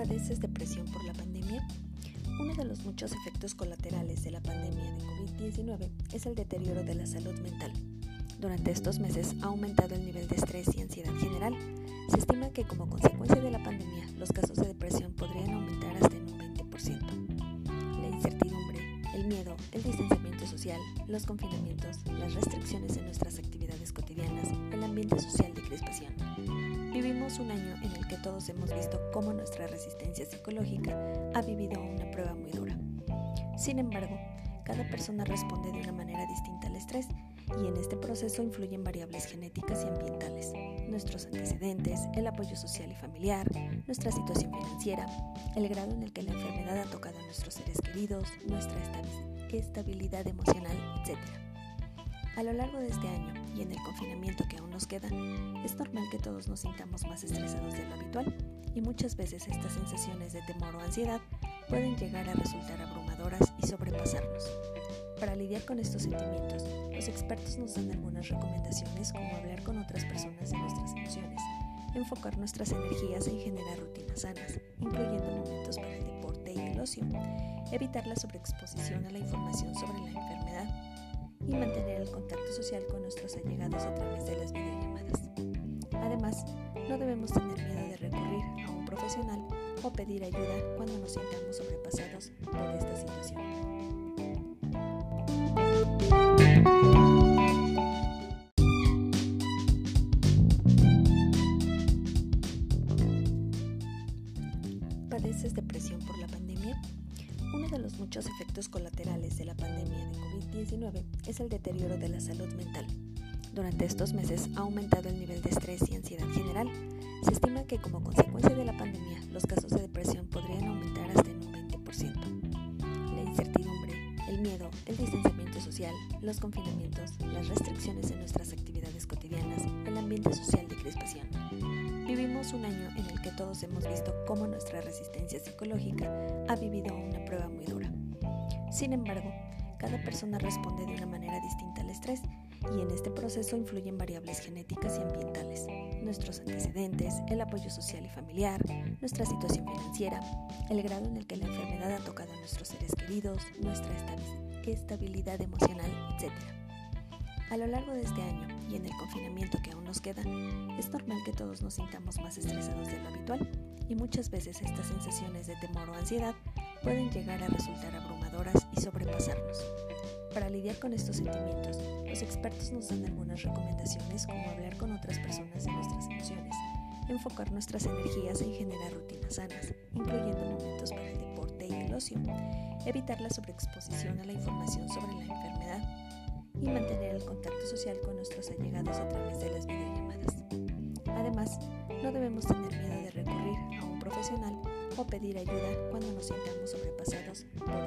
¿Padeces depresión por la pandemia? Uno de los muchos efectos colaterales de la pandemia de COVID-19 es el deterioro de la salud mental. Durante estos meses ha aumentado el nivel de estrés y ansiedad general. Se estima que como consecuencia de la pandemia los casos de depresión podrían aumentar hasta en un 20%. La incertidumbre, el miedo, el distanciamiento social, los confinamientos, las restricciones en nuestras actividades cotidianas, el ambiente social de crispación Vivimos un año en el que todos hemos visto cómo nuestra resistencia psicológica ha vivido una prueba muy dura. Sin embargo, cada persona responde de una manera distinta al estrés y en este proceso influyen variables genéticas y ambientales, nuestros antecedentes, el apoyo social y familiar, nuestra situación financiera, el grado en el que la enfermedad ha tocado a nuestros seres queridos, nuestra estabilidad emocional, etc. A lo largo de este año y en el confinamiento que aún nos queda, es normal que todos nos sintamos más estresados de lo habitual y muchas veces estas sensaciones de temor o ansiedad pueden llegar a resultar abrumadoras y sobrepasarnos. Para lidiar con estos sentimientos, los expertos nos dan algunas recomendaciones como hablar con otras personas de nuestras emociones, enfocar nuestras energías en generar rutinas sanas, incluyendo momentos para el deporte y el ocio, evitar la sobreexposición a la información sobre la enfermedad, y mantener el contacto social con nuestros allegados a través de las videollamadas. Además, no debemos tener miedo de recurrir a un profesional o pedir ayuda cuando nos sintamos sobrepasados por esta situación. ¿Padeces depresión por la pandemia? Uno de los muchos efectos colaterales de la pandemia de COVID-19 es el deterioro de la salud mental. Durante estos meses ha aumentado el nivel de estrés y ansiedad general. Se estima que como consecuencia de la pandemia los casos de depresión podrían aumentar hasta en un 20%. La incertidumbre, el miedo, el distanciamiento social, los confinamientos, las restricciones en nuestras actividades cotidianas, el ambiente social de crispación Vivimos un año en el que todos hemos visto cómo nuestra resistencia psicológica ha vivido una prueba muy dura. Sin embargo, cada persona responde de una manera distinta al estrés y en este proceso influyen variables genéticas y ambientales, nuestros antecedentes, el apoyo social y familiar, nuestra situación financiera, el grado en el que la enfermedad ha tocado a nuestros seres queridos, nuestra estabilidad emocional, etc. A lo largo de este año y en el confinamiento que aún nos queda, es normal que todos nos sintamos más estresados de lo habitual y muchas veces estas sensaciones de temor o ansiedad pueden llegar a resultar abrumadoras y sobrepasarnos. Para lidiar con estos sentimientos, los expertos nos dan algunas recomendaciones como hablar con otras personas de nuestras emociones, enfocar nuestras energías en generar rutinas sanas, incluyendo momentos para el deporte y el ocio, evitar la sobreexposición a la información sobre y mantener el contacto social con nuestros allegados a través de las videollamadas. Además, no debemos tener miedo de recurrir a un profesional o pedir ayuda cuando nos sintamos sobrepasados por.